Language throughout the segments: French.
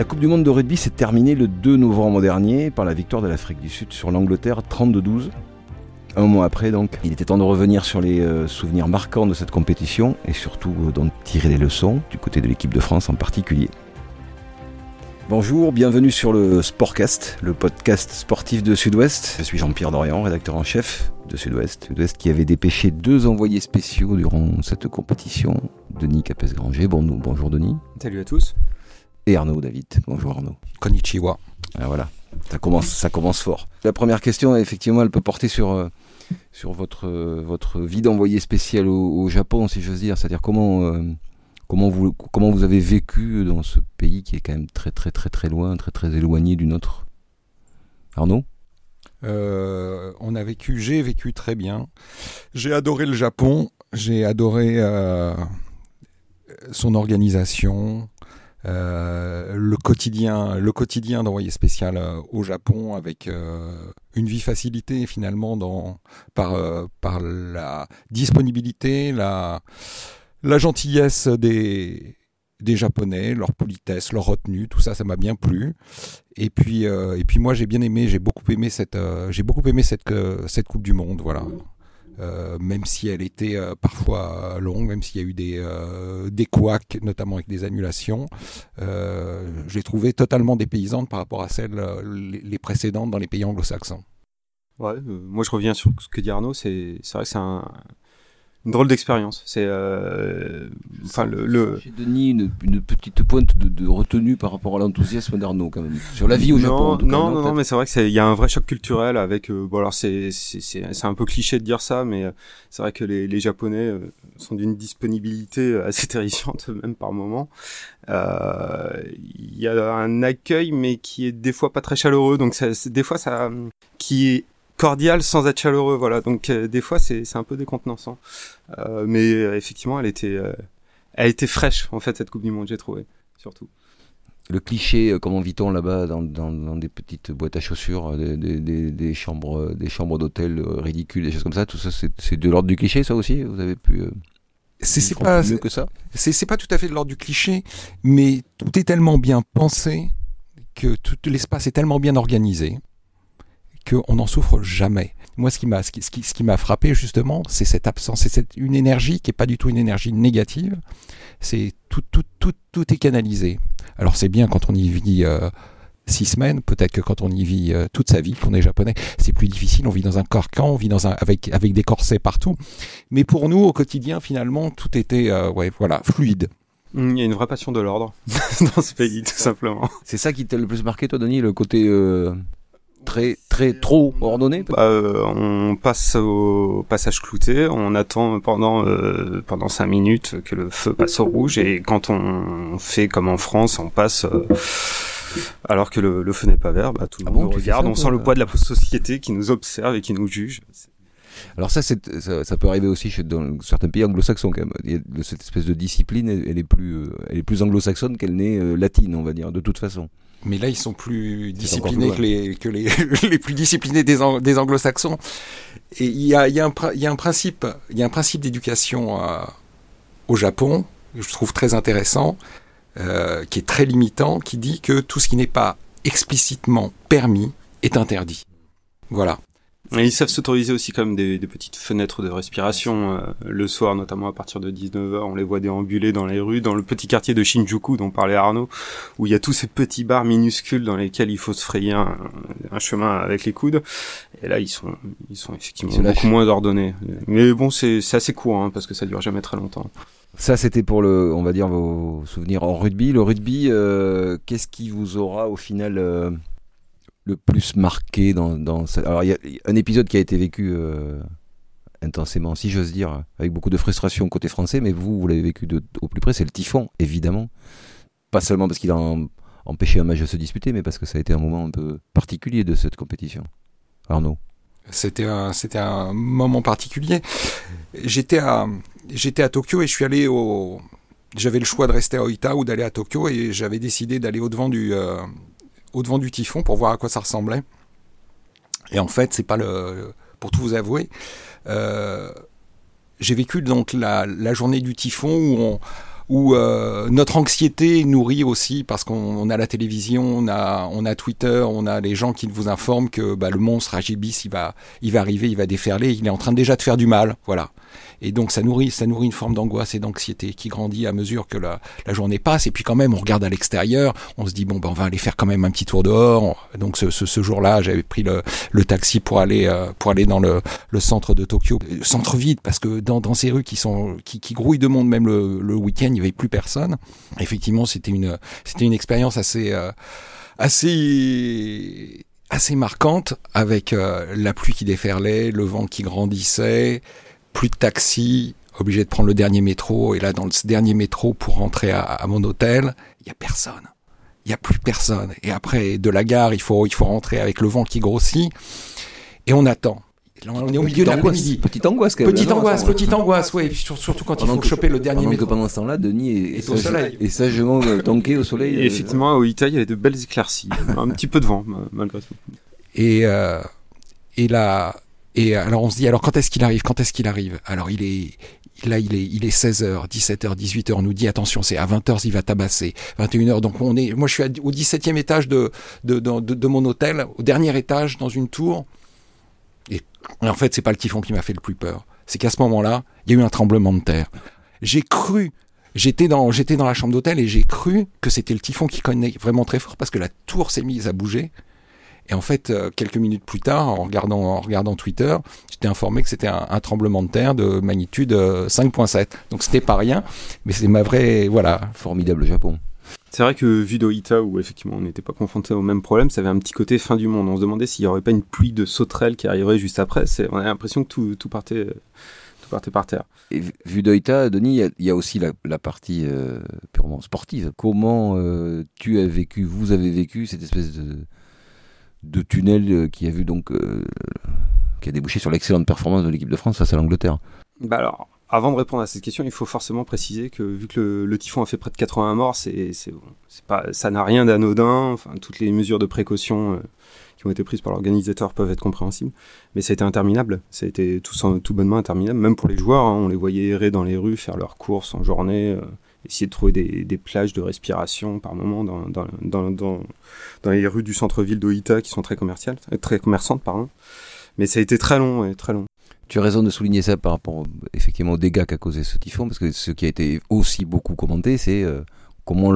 La Coupe du Monde de rugby s'est terminée le 2 novembre dernier par la victoire de l'Afrique du Sud sur l'Angleterre 32-12. Un mois après, donc, il était temps de revenir sur les euh, souvenirs marquants de cette compétition et surtout euh, d'en tirer les leçons, du côté de l'équipe de France en particulier. Bonjour, bienvenue sur le Sportcast, le podcast sportif de Sud-Ouest. Je suis Jean-Pierre Dorian, rédacteur en chef de Sud-Ouest. Sud-Ouest qui avait dépêché deux envoyés spéciaux durant cette compétition. Denis Capes-Granger, bon, bonjour Denis. Salut à tous. Et Arnaud David. Bonjour Arnaud. Konnichiwa. Ah, voilà, ça commence, ça commence fort. La première question, effectivement, elle peut porter sur, euh, sur votre, euh, votre vie d'envoyé spécial au, Japon, si j'ose dire. C'est-à-dire comment... Euh, Comment vous, comment vous avez vécu dans ce pays qui est quand même très très très très loin, très très éloigné du nôtre? Arnaud? On a vécu, j'ai vécu très bien. J'ai adoré le Japon, j'ai adoré son organisation, le quotidien, le quotidien d'envoyé spécial au Japon avec une vie facilitée finalement dans, par, par la disponibilité, la la gentillesse des, des Japonais, leur politesse, leur retenue, tout ça, ça m'a bien plu. Et puis, euh, et puis moi, j'ai bien aimé, j'ai beaucoup aimé cette, euh, j'ai beaucoup aimé cette, euh, cette Coupe du Monde, voilà. Même si elle était parfois longue, même s'il y a eu des, des couacs, notamment avec des annulations, j'ai trouvé totalement dépaysante par rapport à celles les, précédentes dans les pays anglo-saxons. Ouais, moi je reviens sur ce que dit Arnaud, c'est vrai que c'est un, une drôle d'expérience. C'est euh, enfin le, le... J'ai Denis une, une, petite pointe de, de, retenue par rapport à l'enthousiasme d'Arnaud quand même sur la vie au Japon. non, non, non, mais c'est vrai que il y a un vrai choc culturel avec euh, bon alors c'est c'est un peu cliché de dire ça, mais euh, c'est vrai que les, les Japonais sont d'une disponibilité assez terrifiante même par moment. Il y a un accueil mais qui est des fois pas très chaleureux, donc ça, des fois ça qui est cordial sans être chaleureux, voilà. Donc euh, des fois c'est c'est un peu décontenançant, euh, mais euh, effectivement elle était elle était fraîche en fait cette Coupe du Monde, j'ai trouvé surtout. Le cliché, comment vit-on là-bas dans, dans, dans, des petites boîtes à chaussures, des, des, des chambres, des chambres d'hôtel ridicules, des choses comme ça, tout ça, c'est de l'ordre du cliché, ça aussi. Vous avez pu c'est pas mieux que ça? C'est pas tout à fait de l'ordre du cliché, mais tout est tellement bien pensé que tout l'espace est tellement bien organisé qu'on n'en souffre jamais. Moi, ce qui m'a ce qui, ce qui, m'a frappé justement, c'est cette absence, c'est une énergie qui est pas du tout une énergie négative. C'est tout, tout, tout, tout est canalisé. Alors c'est bien quand on y vit euh, six semaines, peut-être que quand on y vit euh, toute sa vie, qu'on est japonais, c'est plus difficile. On vit dans un carcan, on vit dans un avec avec des corsets partout. Mais pour nous, au quotidien, finalement, tout était euh, ouais voilà fluide. Il y a une vraie passion de l'ordre dans ce pays, tout simplement. C'est ça qui t'a le plus marqué, toi, Denis, le côté très très trop ordonné bah, euh, On passe au passage clouté, on attend pendant euh, pendant cinq minutes que le feu passe au rouge et quand on fait comme en France, on passe euh, alors que le, feu n'est pas vert, bah, tout le ah monde regarde, on sent le poids de la société qui nous observe et qui nous juge. Alors ça, ça, ça, peut arriver aussi chez, dans certains pays anglo-saxons quand même. cette espèce de discipline, elle, est plus, elle est plus anglo-saxonne qu'elle n'est latine, on va dire, de toute façon. Mais là, ils sont plus disciplinés que les, que les, les plus disciplinés des, des anglo-saxons. Et il y a, y, a un, y a un principe, il y a un principe d'éducation au Japon, que je trouve très intéressant, euh, qui est très limitant, qui dit que tout ce qui n'est pas explicitement permis est interdit. Voilà. Et ils savent s'autoriser aussi comme des, des, petites fenêtres de respiration euh, le soir, notamment à partir de 19h. On les voit déambuler dans les rues, dans le petit quartier de Shinjuku dont parlait Arnaud, où il y a tous ces petits bars minuscules dans lesquels il faut se frayer un, un chemin avec les coudes. Et là, ils sont, ils sont effectivement beaucoup moins ordonnés. Mais bon, c'est assez court hein, parce que ça dure jamais très longtemps. Ça, c'était pour le, on va dire, vos souvenirs en rugby. Le rugby, euh, qu'est-ce qui vous aura au final euh, le plus marqué dans, Alors, il y a un épisode qui a été vécu euh, intensément, si j'ose dire, avec beaucoup de frustration côté français, mais vous, vous l'avez vécu au plus près, c'est le typhon, évidemment. Pas seulement parce qu'il a empêché un match de se disputer, mais parce que ça a été un moment un peu particulier de cette compétition. Arnaud c'était un, c'était un moment particulier. J'étais à, j'étais à Tokyo et je suis allé au, j'avais le choix de rester à Oita ou d'aller à Tokyo et j'avais décidé d'aller au devant du, euh, au devant du typhon pour voir à quoi ça ressemblait. Et en fait, c'est pas le. Pour tout vous avouer, euh, j'ai vécu donc la, la, journée du typhon où on, où euh, notre anxiété nourrit aussi parce qu'on a la télévision, on a, on a Twitter, on a les gens qui vous informent que bah, le monstre Agibis, il va, il va arriver, il va déferler, il est en train déjà de faire du mal, voilà. Et donc ça nourrit, ça nourrit une forme d'angoisse et d'anxiété qui grandit à mesure que la, journée passe. Et puis quand même, on regarde à l'extérieur, on se dit bon ben on va aller faire quand même un petit tour dehors. Donc ce, ce, ce jour-là, j'avais pris le, le, taxi pour aller euh, pour aller dans le, le centre de Tokyo, centre vide parce que dans, dans ces rues qui sont qui, qui grouillent de monde, même le, le week-end, n'y avait plus personne. Effectivement, c'était une c'était une expérience assez euh, assez assez marquante avec euh, la pluie qui déferlait, le vent qui grandissait, plus de taxi, obligé de prendre le dernier métro. Et là, dans ce dernier métro, pour rentrer à, mon hôtel, il y a personne. Il y a plus personne. Et après, de la gare, il faut, il faut rentrer avec le vent qui grossit. Et on attend. Là, on est au milieu de l'après-midi. Petite angoisse quand même. Petite angoisse, petite angoisse, oui. Surtout quand pendant il faut que, choper le dernier pendant métro. Que pendant ce temps-là, Denis est, est au soleil. Et sagement tanké au soleil. Et effectivement, au Italie, il y avait de belles éclaircies. un petit peu de vent, malgré tout. Et, euh, et là, et alors on se dit, alors quand est-ce qu'il arrive Quand est-ce qu'il arrive? Alors il est, là il est, il est 16h, 17h, 18h, on nous dit attention, c'est à 20h il va tabasser, 21h, donc on est, moi je suis au 17e étage de, de, de, de, mon hôtel, au dernier étage, dans une tour, et, en fait c'est pas le typhon qui m'a fait le plus peur, c'est qu'à ce moment-là, il y a eu un tremblement de terre. J'ai cru J'étais dans, j'étais dans la chambre d'hôtel et j'ai cru que c'était le typhon qui connaît vraiment très fort parce que la tour s'est mise à bouger. Et en fait, euh, quelques minutes plus tard, en regardant, en regardant Twitter, j'étais informé que c'était un, un, tremblement de terre de magnitude 5.7. Donc c'était pas rien, mais c'est ma vraie, voilà. Formidable Japon. C'est vrai que vu d'Oita, où effectivement on n'était pas confronté au même problème, ça avait un petit côté fin du monde. On se demandait s'il n'y aurait pas une pluie de sauterelles qui arriverait juste après. On a l'impression que tout, tout, partait, tout partait par terre. Et vu d'Oita, Denis, il y, y, a aussi la, la partie euh, purement sportive. Comment euh, tu as vécu, vous avez vécu cette espèce de de tunnel qui a vu donc euh, qui a débouché sur l'excellente performance de l'équipe de France face à l'Angleterre? Bah alors, avant de répondre à cette question, il faut forcément préciser que vu que le, le typhon a fait près de 80 morts, c'est c'est pas ça n'a rien d'anodin. Enfin, toutes les mesures de précaution euh, qui ont été prises par l'organisateur peuvent être compréhensibles, mais ça a été interminable. Ça a été tout, tout bonnement interminable, même pour les joueurs. Hein, on les voyait errer dans les rues, faire leurs courses en journée. Euh, essayer de trouver des, des, plages de respiration par moment dans, dans, dans, dans, les rues du centre-ville d'Oita qui sont très commerciales, très commerçantes, pardon. Mais ça a été très long et très long. Tu as raison de souligner ça par rapport effectivement aux dégâts qu'a causé ce typhon, parce que ce qui a été aussi beaucoup commenté, c'est euh, comment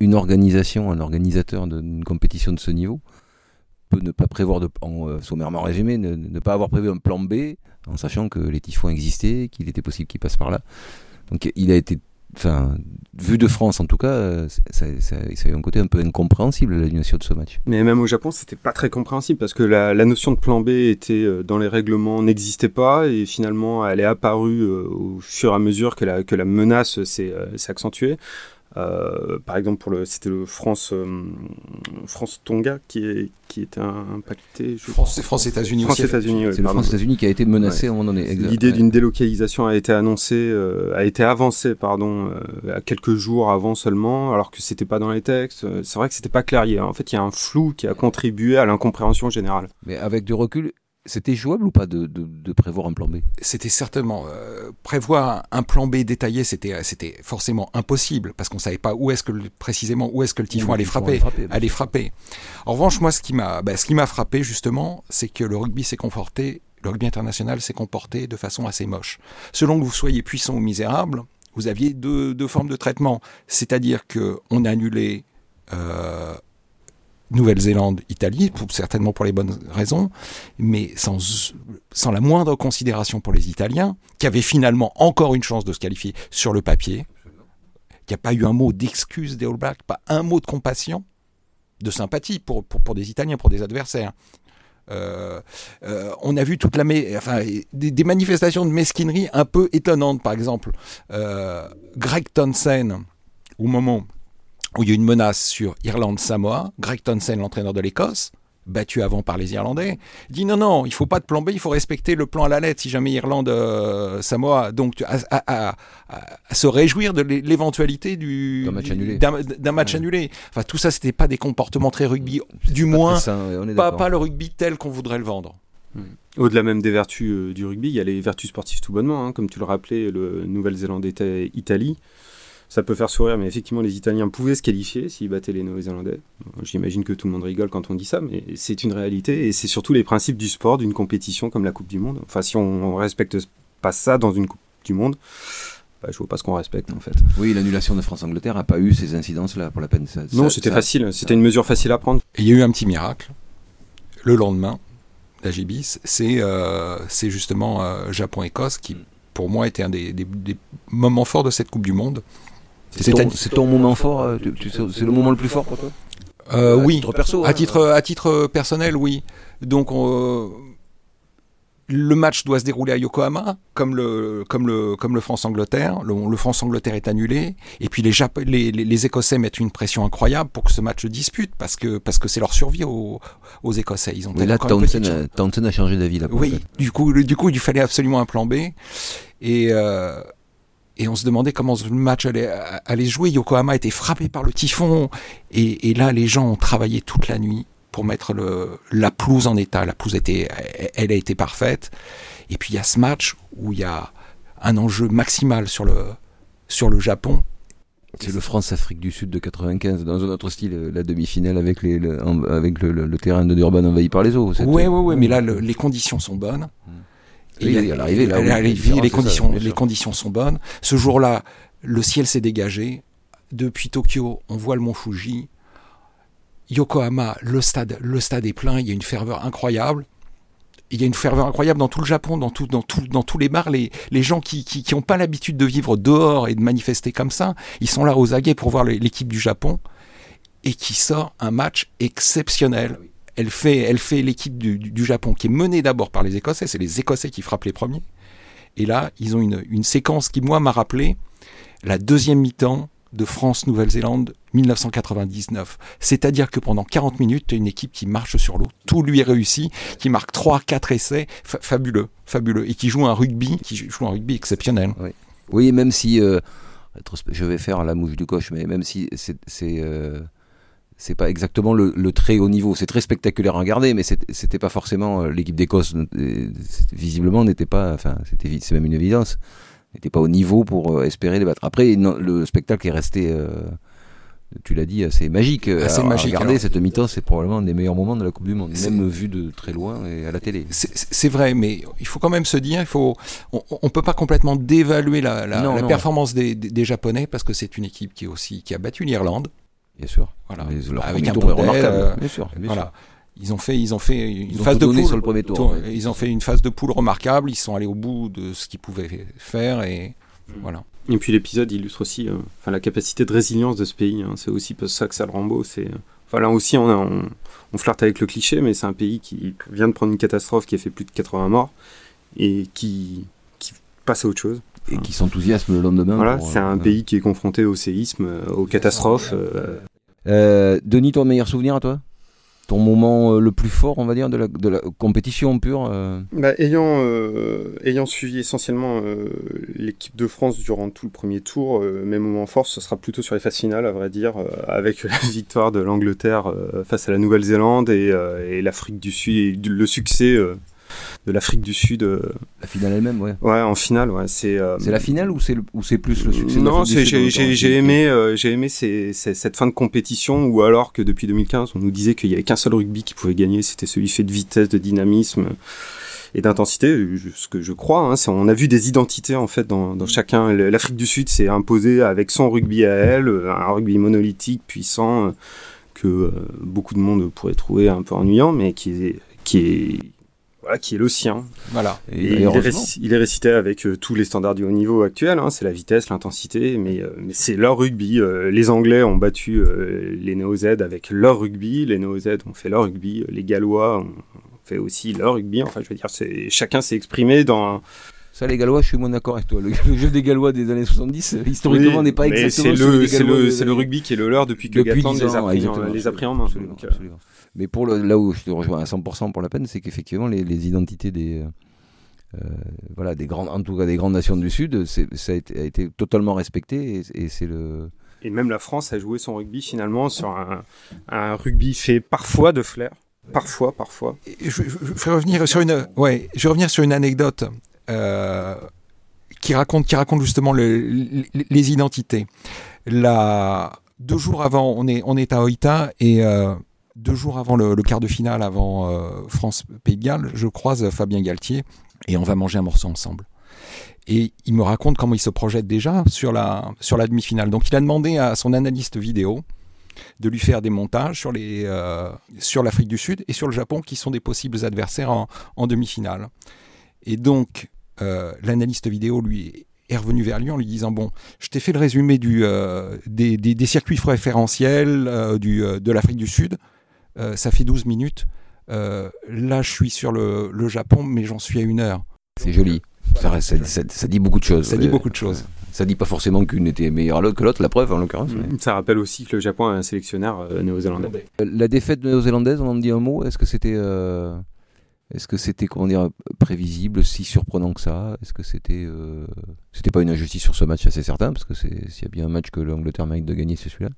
une organisation, un organisateur d'une compétition de ce niveau peut ne pas prévoir, de, en, euh, sommairement résumé, ne, ne, pas avoir prévu un plan B, en sachant que les typhons existaient, qu'il était possible qu'ils passent par là. Donc il a été enfin, vu de France en tout cas, ça, ça, ça a eu un côté un peu incompréhensible l'annulation de ce match. Mais même au Japon, c'était pas très compréhensible parce que la, notion de plan B était dans les règlements, n'existait pas et finalement elle est apparue euh, au fur et à mesure que la, que la menace s'est euh, accentuée. Euh, par exemple, pour le, c'était le France, euh, France Tonga qui est qui était impacté. Je France, France États-Unis. France États-Unis. Ouais, c'est le France États-Unis qui a été menacé ouais. à un moment donné. L'idée ouais. d'une délocalisation a été annoncée, euh, a été avancée, pardon, euh, à quelques jours avant seulement, alors que c'était pas dans les textes. C'est vrai que c'était pas clair. En fait, il y a un flou qui a contribué à l'incompréhension générale. Mais avec du recul, c'était jouable ou pas de, de, de, prévoir un plan B? C'était certainement euh, prévoir un plan B détaillé, c'était c'était forcément impossible parce qu'on savait pas où est-ce que précisément où est-ce que le typhon allait frapper, frapper allait frapper. En revanche, moi, ce qui m'a bah, ce qui m'a frappé justement, c'est que le rugby s'est conforté, le rugby international s'est comporté de façon assez moche. Selon que vous soyez puissant ou misérable, vous aviez deux, deux formes de traitement, c'est-à-dire que on a annulé euh, Nouvelle-Zélande, Italie, certainement pour les bonnes raisons, mais sans, la moindre considération pour les Italiens, qui avaient finalement encore une chance de se qualifier sur le papier. Il n'y a pas eu un mot d'excuse des All Blacks, pas un mot de compassion, de sympathie pour, des Italiens, pour des adversaires. Euh, euh, on a vu toute la des, manifestations de mesquinerie un peu étonnantes. Par exemple, euh, Greg Townsend, au moment où il y a une menace sur Irlande-Samoa, Greg Townsend, l'entraîneur de l'Écosse, battu avant par les Irlandais, dit non, non, il faut pas de plan B, il faut respecter le plan à la lettre si jamais Irlande-Samoa. donc, à, à, à, à, se réjouir de l'éventualité du d'un match annulé. D'un match ouais. annulé. Enfin, tout ça, c'était pas des comportements très rugby, du pas moins, sain, pas, pas le rugby tel qu'on voudrait le vendre. Mmh. Au-delà même des vertus euh, du rugby, il y a les vertus sportives tout bonnement, hein, comme tu le rappelais, le Nouvelle-Zélande-Italie. Ça peut faire sourire, mais effectivement, les Italiens pouvaient se qualifier s'ils battaient les Néo-Zélandais. J'imagine que tout le monde rigole quand on dit ça, mais c'est une réalité et c'est surtout les principes du sport, d'une compétition comme la Coupe du Monde. Enfin, si on, on respecte pas ça dans une Coupe du Monde, bah, je vois pas ce qu'on respecte en fait. Oui, l'annulation de France-Angleterre n'a pas eu ces incidences-là pour la peine. Ça, non, c'était facile, c'était une mesure facile à prendre. Et il y a eu un petit miracle. Le lendemain, la Gibis, c'est euh, c'est justement euh, Japon-Écosse qui, pour moi, était un des, des- des moments forts de cette Coupe du Monde. C'est ton, c'est ton moment fort euh, C'est le moment le plus fort pour toi Euh, À oui, titre perso, à hein. titre, à titre personnel, oui. Donc, on- le match doit se dérouler à Yokohama, comme le, comme le, comme le France-Angleterre. Le, le France-Angleterre est annulé. Et puis les, Jap- les, les, les Écossais mettent une pression incroyable pour que ce match se dispute, parce que parce que c'est leur survie aux, aux Écossais. Ils ont Mais là, Townsend, a- Townsend a changé d'avis oui, du coup, le- du coup, il fallait absolument un plan B. Et, euh, et on se demandait comment le match allait, allait jouer. Yokohama était frappé par le typhon. Et, et là, les gens ont travaillé toute la nuit pour mettre le, la pelouse en état. La pelouse était, elle a été parfaite. Et puis il y a ce match où il y a un enjeu maximal sur le, sur le Japon. C'est le France-Afrique du Sud de 95, dans un autre style, la demi-finale avec, les, le, en- avec le, le- le terrain de Durban envahi par les eaux. Ouais, ouais, ouais, mais là, le- les conditions sont bonnes. Oui, à l'arrivée, là, différence, les ça, conditions, les sont bonnes. Ce jour-là, le ciel s'est dégagé. Depuis Tokyo, on voit le mont Fuji. Yokohama, le stade, le stade est plein. Il y a une ferveur incroyable. Il y a une ferveur incroyable dans tout le Japon, dans, tout, dans, tout, dans tous les bars. Les, les gens qui n'ont qui, qui ont pas l'habitude de vivre dehors et de manifester comme ça, ils sont là aux aguets pour voir l'équipe du Japon et qui sort un match exceptionnel. Elle fait, elle fait l'équipe du, du- Japon qui est menée d'abord par les Écossais. C'est les Écossais qui frappent les premiers. Et là, ils ont une, une séquence qui, moi, m'a rappelé la deuxième mi-temps de France-Nouvelle-Zélande 1999. C'est-à-dire que pendant 40 minutes, tu as une équipe qui marche sur l'eau. Tout lui est réussi, qui marque 3, 4 essais. Fa- fabuleux, fabuleux. Et qui joue un rugby, qui joue un rugby exceptionnel. Oui, même si. euh, je vais faire la mouche du coche, mais même si c'est. c'est euh, c'est pas exactement le, le très haut niveau. C'est très spectaculaire à regarder, mais c'était pas forcément euh, l'équipe d'Écosse. euh, Visiblement, n'était pas. Enfin, c'était c'est même une évidence. N'était pas au niveau pour euh, espérer les battre. Après, non, le spectacle est resté. euh, tu l'as dit, assez magique. Assez à magique, Regarder alors. cette mi-temps, c'est probablement un des meilleurs moments de la Coupe du Monde, même vu de très loin et à la télé. C'est- vrai, mais il faut quand même se dire, il faut, on, on peut pas complètement dévaluer la, la- Non, la non. performance des, des- des Japonais parce que c'est une équipe qui est aussi qui a battu l'Irlande. Bien sûr. Voilà. Mais leur Avec un tour est remarquable. euh, bien sûr. bien voilà. sûr. Ils ont fait, ils ont fait une Ils ont phase tout de poule. sur le premier tour, tour- ouais. Ils ont fait une phase de poule remarquable. Ils sont allés au bout de ce qu'ils pouvaient faire et voilà. Et puis l'épisode illustre aussi euh, enfin, la capacité de résilience de ce pays. hein. C'est aussi pour ça que ça le rend beau. C'est, enfin, là aussi, on, a- on, on flirte avec le cliché, mais c'est un pays qui vient de prendre une catastrophe qui a fait plus de 80 morts et qui, qui passe à autre chose. Et qui s'enthousiasme le lendemain. Voilà, c'est un euh, pays qui est confronté au séisme, euh, aux catastrophes. euh, Denis, ton meilleur souvenir à toi? Ton moment le plus fort, on va dire, de la, de la compétition pure euh, Bah, ayant, euh, ayant suivi essentiellement euh, l'équipe de France durant tout le premier tour, mes moments forts, ce sera plutôt sur les phases finales, à vrai dire, avec la victoire de l'Angleterre face à la Nouvelle-Zélande et, et l'Afrique du Sud, et le succès de l'Afrique du Sud euh, La finale elle-même, ouais. ouais, en finale. Ouais, c'est euh, la finale ou c'est ou plus le succès non, j'ai temps j'ai aimé, euh, j'ai aimé ces- ces- cette fin de compétition où alors que depuis 2015, on nous disait qu'il y avait qu'un seul rugby qui pouvait gagner, c'était celui fait de vitesse, de dynamisme et d'intensité. Ce que je crois, hein, on a vu des identités en fait dans, dans chacun. L'Afrique du Sud s'est imposée avec son rugby à elle, euh, un rugby monolithique, puissant, euh, que euh, beaucoup de monde pourrait trouver un peu ennuyant, mais qui est qui est voilà, qui est le sien. Voilà. Et, Et et il, est il récité avec euh, tous les standards du haut niveau actuel, hein, c'est la vitesse, l'intensité, mais, euh, mais c'est leur rugby. Euh, les Anglais ont battu euh, les Néo-Z avec leur rugby, les Néo-Z ont fait leur rugby, les Gallois ont fait aussi leur rugby. Enfin, je veux dire, c'est chacun s'est exprimé dans. Ça, les Gallois, je suis moins d'accord avec toi. Le, le jeu des Gallois des années 70, euh, historiquement, Oui, n'est pas mais exactement le, c'est le, des le rugby qui est le leur depuis que Depuis Gatland 10 les ans, a pris, en, exactement, les a pris en main. absolument, Donc, euh, absolument. Mais pour le, là où je te rejoins à 100% pour la peine, c'est qu'effectivement, les, les identités des. euh, voilà, des grandes, en tout cas des grandes nations du Sud, ça a été, a été totalement respecté et, et c'est le. Et même la France a joué son rugby finalement sur un, un rugby fait parfois de flair. Parfois, parfois. Et Je, je- je vais revenir sur une, ouais, je vais revenir sur une anecdote. Euh, qui raconte, qui raconte justement les, identités. Deux jours avant, on est, on est à Oita et euh, deux jours avant le, quart de finale, avant euh, France-Pays de Galles, je croise Fabien Galtier et on va manger un morceau ensemble. Et il me raconte comment il se projette déjà sur la, sur la demi-finale. Donc il a demandé à son analyste vidéo de lui faire des montages sur, les, sur l'Afrique du Sud et sur le Japon, qui sont des possibles adversaires en, en demi-finale. Et donc, l'analyste vidéo lui est revenu vers lui en lui disant bon, je t'ai fait le résumé du, euh, des, des, circuits référentiels euh, du, euh, de l'Afrique du Sud. ça fait 12 minutes. là, je suis sur le, le Japon, mais j'en suis à une heure. C'est joli. Ça, ça, dit beaucoup de choses. Ça dit beaucoup de choses. Ça dit pas forcément qu'une était meilleure que l'autre, la preuve en l'occurrence. Mm. Ça rappelle aussi que le Japon a un sélectionneur néo-zélandais. La défaite néo-zélandaise, on en dit un mot? Est-ce que c'était est-ce que c'était comment dire prévisible, si surprenant que ça? Est-ce que c'était euh, c'était pas une injustice sur ce match assez certain parce que c'est s'il y a bien un match que l'Angleterre mérite de gagner, c'est celui-là.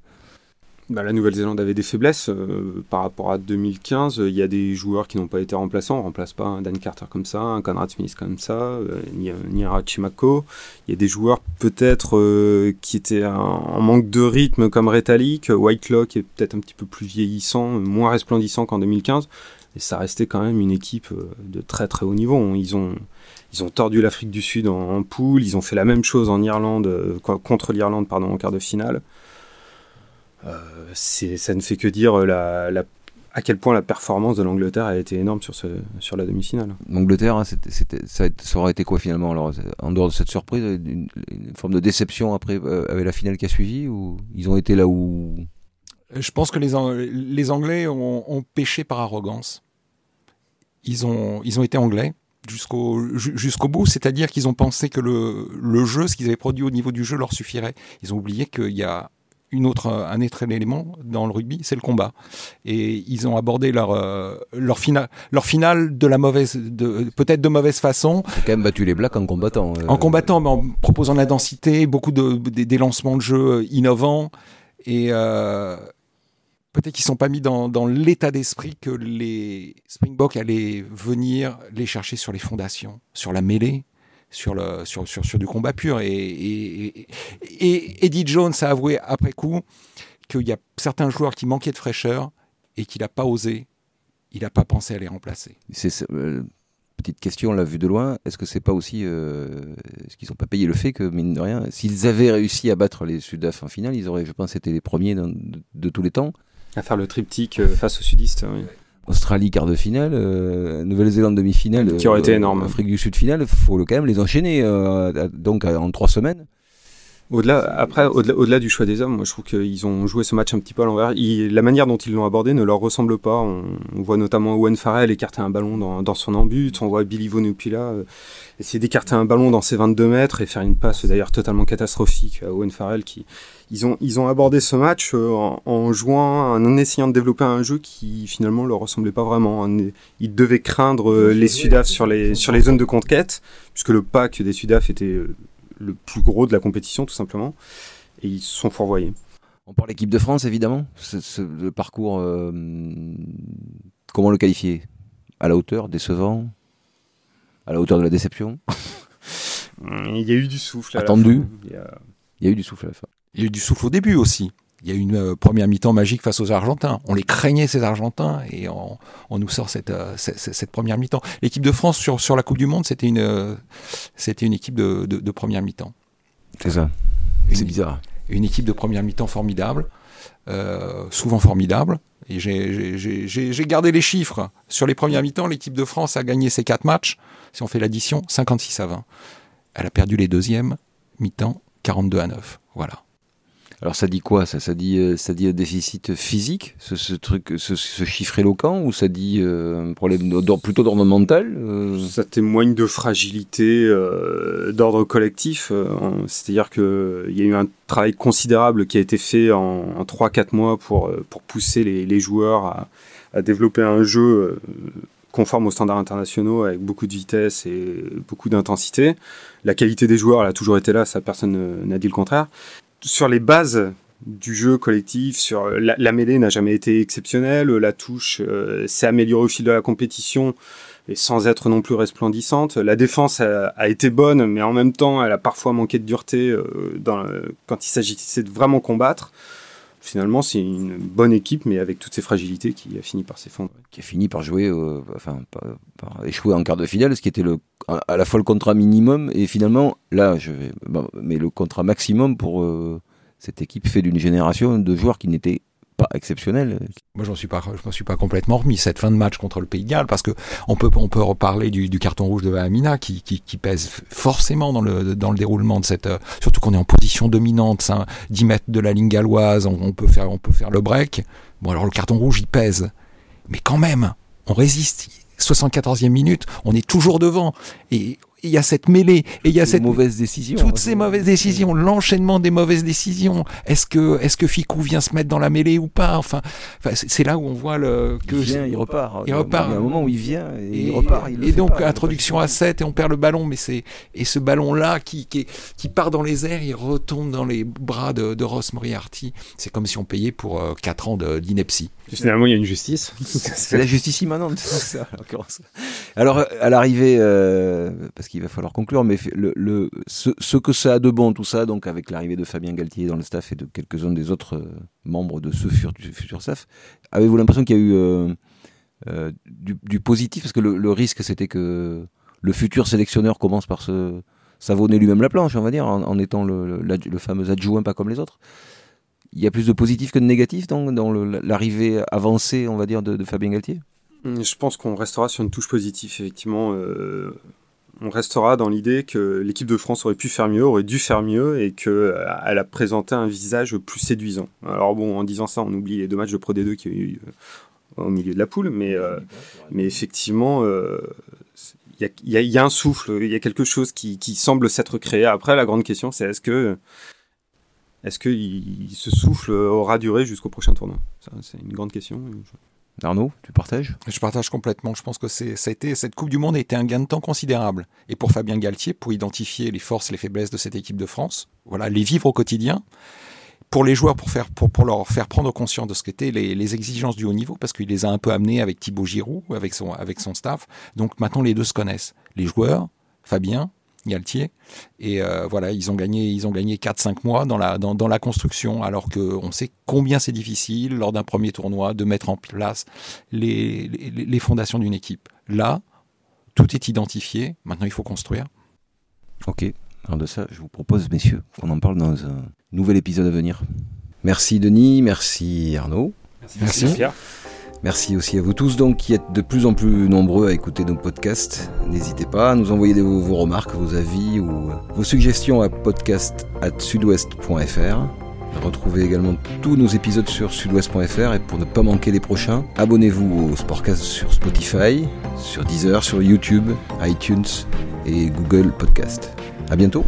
Bah, la Nouvelle-Zélande avait des faiblesses euh, par rapport à 2015. Il y a des joueurs qui n'ont pas été remplaçants. On remplace pas un Dan Carter comme ça, un Conrad Smith comme ça, euh, ni, ni, un Rachimako. Il y a des joueurs peut-être qui étaient en manque de rythme comme Retalik. Whitelock est peut-être un petit peu plus vieillissant, moins resplendissant qu'en 2015 et ça restait quand même une équipe euh, de très très haut niveau. Ils ont, ils ont tordu l'Afrique du Sud en, poule, ils ont fait la même chose en Irlande, euh, contre l'Irlande pardon, en quart de finale. Euh, ça ne fait que dire à quel point la performance de l'Angleterre a été énorme sur, sur la demi-finale. L'Angleterre, hein, ça, ça, aurait été quoi finalement alors, En dehors de cette surprise, une, forme de déception après avec la finale qui a suivi ou ils ont été là où je pense que les, les Anglais ont, ont, péché par arrogance. Ils ont, ils ont été anglais jusqu'au jusqu'au bout, c'est-à-dire qu'ils ont pensé que le, le jeu, ce qu'ils avaient produit au niveau du jeu, leur suffirait. Ils ont oublié qu'il y a une autre, un autre élément dans le rugby, c'est le combat. Et ils ont abordé leur, euh, leur, finale, leur finale de la mauvaise, de, peut-être de mauvaise façon. Ils ont quand même battu les Blacks en combattant. Euh. En combattant, mais en proposant de la densité, beaucoup de, des, lancements de jeu innovants. Et, euh, peut-être qu'ils sont pas mis dans, l'état d'esprit que les Springboks allaient venir les chercher sur les fondations, sur la mêlée, sur, du combat pur. Et, Eddie Jones a avoué après coup qu'il y a certains joueurs qui manquaient de fraîcheur et qu'il n'a pas osé, il n'a pas pensé à les remplacer. Euh, petite question, la vue de loin, est-ce que c'est pas aussi, euh, est-ce qu'ils n'ont pas payé le fait que mine de rien, s'ils avaient réussi à battre les Sudaf en finale, ils auraient, je pense, été les premiers de tous les temps. À faire le triptyque euh, face aux sudistes. Australie quart de finale, euh, Nouvelle-Zélande demi-finale, qui aurait été euh, énorme. Afrique du Sud finale, faut quand même les enchaîner donc en trois semaines. Au-delà, après, au-delà, du choix des hommes, moi je trouve qu'ils ont joué ce match un petit peu à l'envers. la manière dont ils l'ont abordé ne leur ressemble pas. On, voit notamment Owen Farrell écarter un ballon dans, dans son embut. On voit Billy Vonupila euh, essayer d'écarter un ballon dans ses 22 mètres et faire une passe d'ailleurs totalement catastrophique à Owen Farrell. Qui, ils ont, ils ont abordé ce match euh, en, jouant, en essayant de développer un jeu qui finalement leur ressemblait pas vraiment. Ils devaient craindre euh, les Sudaf sur les, sur les zones de conquête, puisque le pack des Sudaf était le plus gros de la compétition, tout simplement. Et ils se sont fourvoyés. On parle l'équipe de France, évidemment. le parcours, euh, comment le qualifier? À la hauteur, décevant? À la hauteur de la déception? Il y a eu du souffle. Attendu il, y a... eu du souffle à la fin. Il y a eu du souffle au début aussi. Il y a eu une euh, première mi-temps magique face aux Argentins. On les craignait, ces Argentins, et on, nous sort cette, euh, cette, première mi-temps. L'équipe de France sur, sur la Coupe du Monde, c'était une, euh, c'était une équipe de, de, première mi-temps. C'est ça. C'est bizarre. Une équipe de première mi-temps formidable, souvent formidable. Et j'ai gardé les chiffres. Sur les premières mi-temps, l'équipe de France a gagné ses quatre matchs. Si on fait l'addition, 56 à 20. Elle a perdu les deuxièmes mi-temps, 42 à 9. Voilà. Alors ça dit quoi ça, ça dit euh, ça dit un déficit physique, ce, truc, ce, chiffre éloquent, ou ça dit euh, un problème plutôt d'ordre mental euh? Ça témoigne de fragilité d'ordre collectif. C'est-à-dire que il y a eu un travail considérable qui a été fait en, en 3-4 mois pour pour pousser les, les joueurs à, à, développer un jeu conforme aux standards internationaux avec beaucoup de vitesse et beaucoup d'intensité. La qualité des joueurs elle a toujours été là, ça personne n'a dit le contraire sur les bases du jeu collectif, sur la, mêlée n'a jamais été exceptionnelle, la touche euh, s'est améliorée au fil de la compétition, et sans être non plus resplendissante. La défense a, été bonne, mais en même temps, elle a parfois manqué de dureté dans, quand il s'agissait de vraiment combattre finalement, c'est une bonne équipe, mais avec toutes ses fragilités, qui a fini par s'effondrer. Qui a fini par jouer, euh, enfin, par, échouer en quart de finale, ce qui était le, à la fois le contrat minimum et finalement, là, je vais, mais le contrat maximum pour euh, cette équipe fait d'une génération de joueurs qui n'étaient pas exceptionnel. Moi, je suis pas, je m'en suis pas complètement remis cette fin de match contre le Pays de Galles parce que on peut, on peut reparler du, du carton rouge de Amina qui, qui, qui, pèse forcément dans le, dans le déroulement de cette, euh, surtout qu'on est en position dominante, 10 mètres de la ligne galloise, on, on, peut faire, on peut faire le break. Bon, alors le carton rouge, il pèse, mais quand même, on résiste. 74e minute, on est toujours devant et il y a cette mêlée et il y a cette mauvaise décision. Toutes ces mauvaises décisions, l'enchaînement des mauvaises décisions. Est-ce que est-ce que Ficou vient se mettre dans la mêlée ou pas? Enfin, c'est là où on voit le que il vient, il repart. Il repart. Il y a un moment où il vient et, il repart. et donc introduction à 7 et on perd le ballon, mais c'est et ce ballon là qui, qui, qui part dans les airs, il retombe dans les bras de, de Ross Moriarty. C'est comme si on payait pour 4 euh, ans d'ineptie. Finalement, il y a une justice. c'est la justice immanente. Ça, Alors à l'arrivée, euh, qu'il va falloir conclure, mais le, ce, que ça a de bon, tout ça, donc avec l'arrivée de Fabien Galtier dans le staff et de quelques-uns des autres euh, membres de ce futur, futur staff, avez-vous l'impression qu'il y a eu euh, euh, du, positif? Parce que le, risque, c'était que le futur sélectionneur commence par se savonner lui-même la planche, on va dire, en, étant le, le, fameux adjoint pas comme les autres. Il y a plus de positif que de négatif dans, dans l'arrivée avancée, on va dire, de, Fabien Galtier? Je pense qu'on restera sur une touche positive, effectivement on restera dans l'idée que l'équipe de France aurait pu faire mieux, aurait dû faire mieux et qu'elle euh, a présenté un visage plus séduisant. Alors bon, en disant ça, on oublie les deux matchs de Pro D2 qu'il y a eu euh, au milieu de la poule, mais, euh, mais effectivement, il y, a, un souffle, il y a quelque chose qui, semble s'être créé. Après, la grande question, c'est est-ce que, est-ce que ce souffle aura duré jusqu'au prochain tournoi? C'est une grande question. Arnaud, tu partages? Je partage complètement. Je pense que c'est, ça a été, cette Coupe du Monde a été un gain de temps considérable. Et pour Fabien Galtier, pour identifier les forces et les faiblesses de cette équipe de France, voilà, les vivre au quotidien. Pour les joueurs, pour, faire, pour, pour leur faire prendre conscience de ce qu'étaient les, les exigences du haut niveau, parce qu'il les a un peu amenés avec Thibaut Giroud, avec son, avec son staff. Donc maintenant, les deux se connaissent. Les joueurs, Fabien, Galtier. Et euh, voilà, ils ont gagné, ils ont gagné 4-5 mois dans la, dans, dans la construction, alors qu'on sait combien c'est difficile lors d'un premier tournoi de mettre en place les, les, fondations d'une équipe. Là, tout est identifié. Maintenant, il faut construire. Ok. Alors de ça, je vous propose, messieurs, qu'on en parle dans un nouvel épisode à venir. Merci Denis, merci Arnaud. Merci. merci. Merci aussi à vous tous donc qui êtes de plus en plus nombreux à écouter nos podcasts. N'hésitez pas à nous envoyer vos, remarques, vos avis ou vos suggestions à podcast@sudouest.fr. Retrouvez également tous nos épisodes sur sudouest.fr et pour ne pas manquer les prochains, abonnez-vous au Sportcast sur Spotify, sur Deezer, sur YouTube, iTunes et Google Podcast. À bientôt.